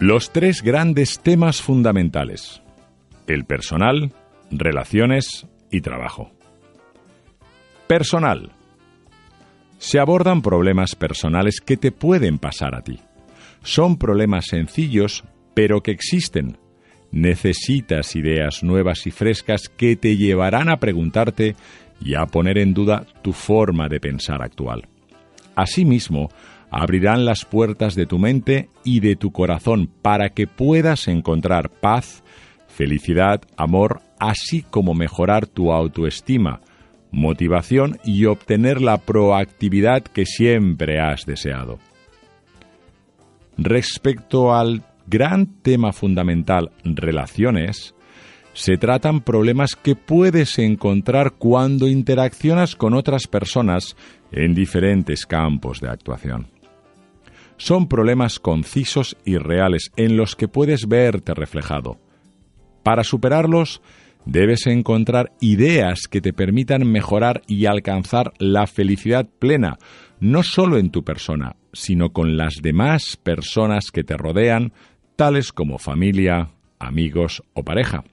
Los tres grandes temas fundamentales. El personal, relaciones y trabajo. Personal. Se abordan problemas personales que te pueden pasar a ti. Son problemas sencillos, pero que existen. Necesitas ideas nuevas y frescas que te llevarán a preguntarte y a poner en duda tu forma de pensar actual. Asimismo, abrirán las puertas de tu mente y de tu corazón para que puedas encontrar paz, felicidad, amor, así como mejorar tu autoestima, motivación y obtener la proactividad que siempre has deseado. Respecto al gran tema fundamental relaciones, se tratan problemas que puedes encontrar cuando interaccionas con otras personas en diferentes campos de actuación. Son problemas concisos y reales en los que puedes verte reflejado. Para superarlos, debes encontrar ideas que te permitan mejorar y alcanzar la felicidad plena, no solo en tu persona, sino con las demás personas que te rodean, tales como familia, amigos o pareja.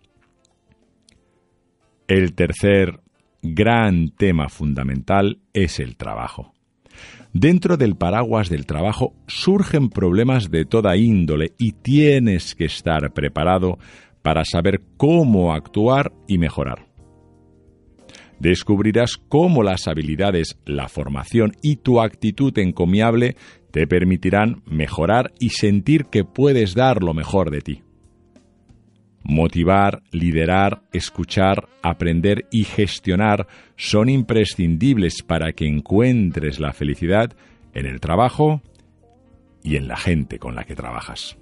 El tercer gran tema fundamental es el trabajo. Dentro del paraguas del trabajo surgen problemas de toda índole y tienes que estar preparado para saber cómo actuar y mejorar. Descubrirás cómo las habilidades, la formación y tu actitud encomiable te permitirán mejorar y sentir que puedes dar lo mejor de ti. Motivar, liderar, escuchar, aprender y gestionar son imprescindibles para que encuentres la felicidad en el trabajo y en la gente con la que trabajas.